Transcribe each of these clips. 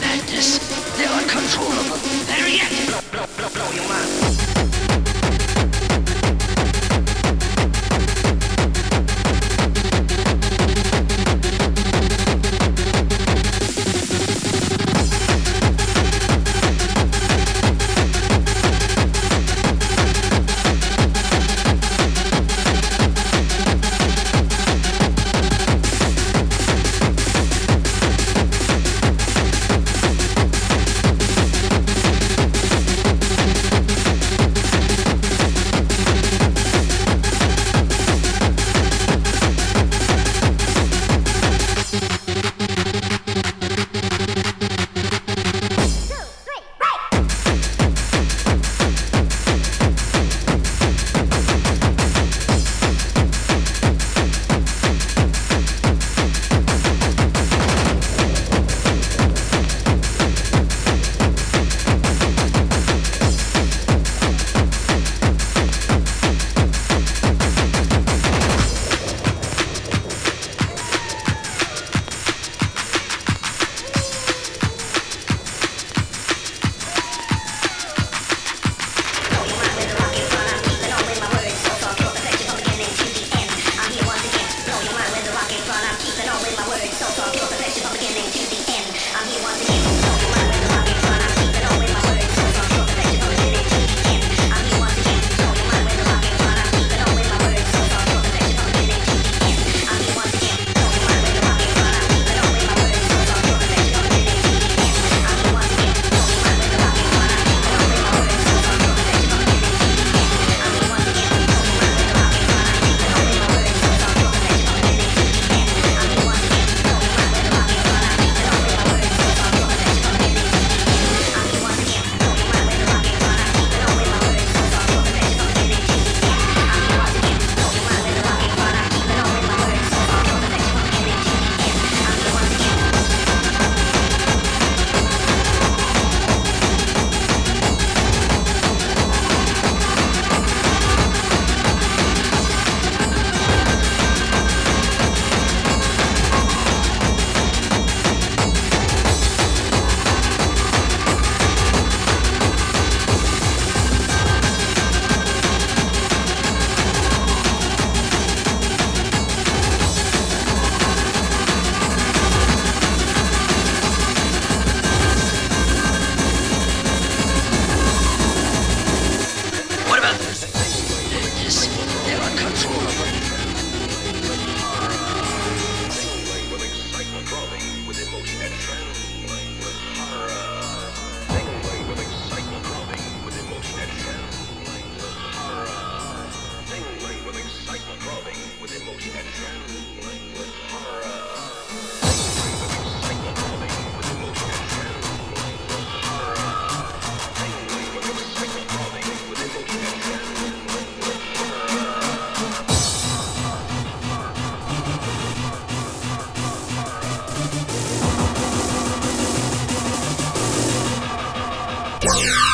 madness. They're uncontrollable. They're reactive. Blow, blow, blow, blow your mind. Yeah.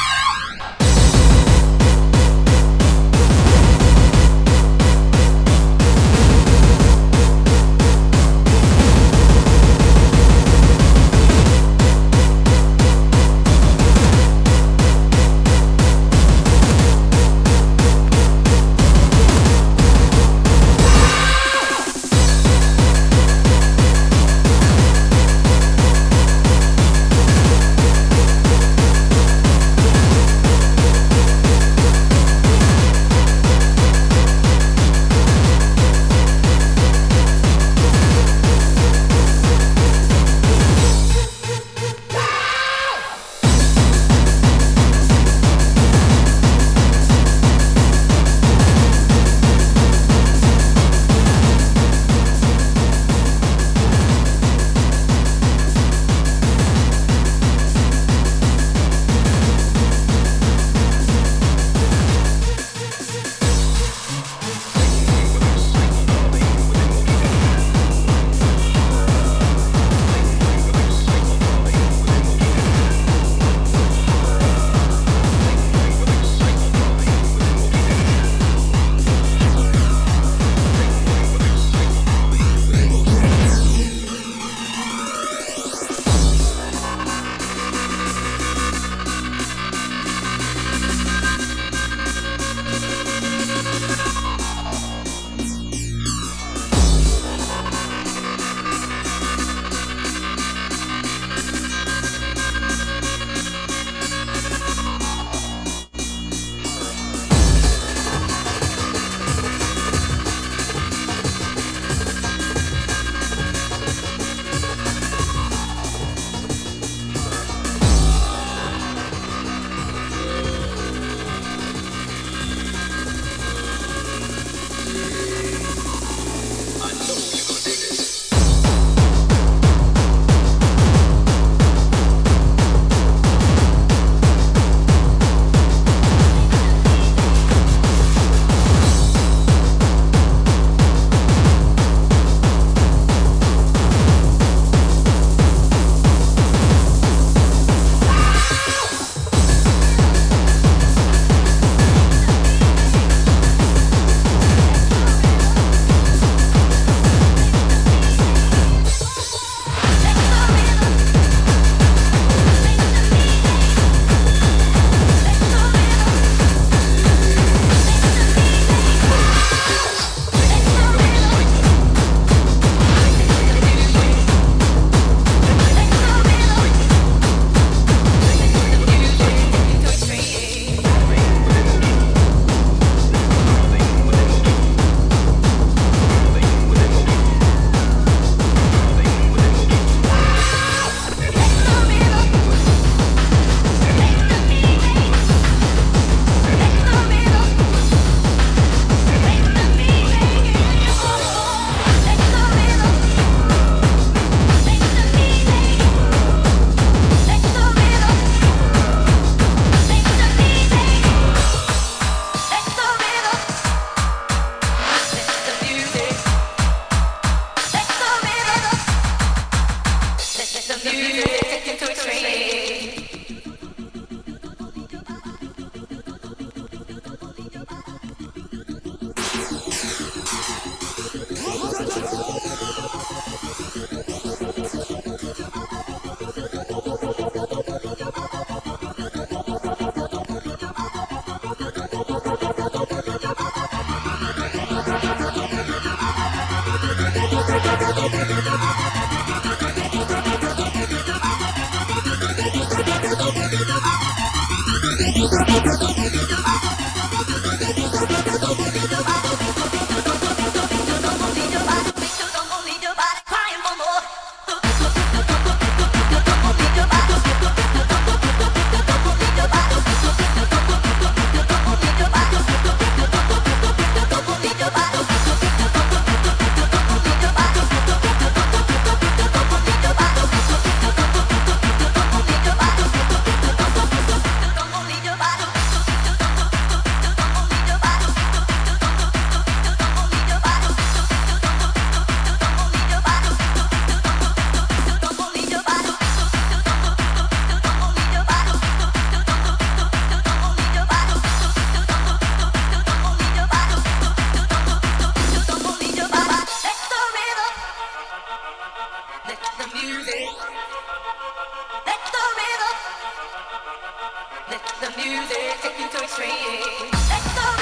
Let the music take you to extreme. Let the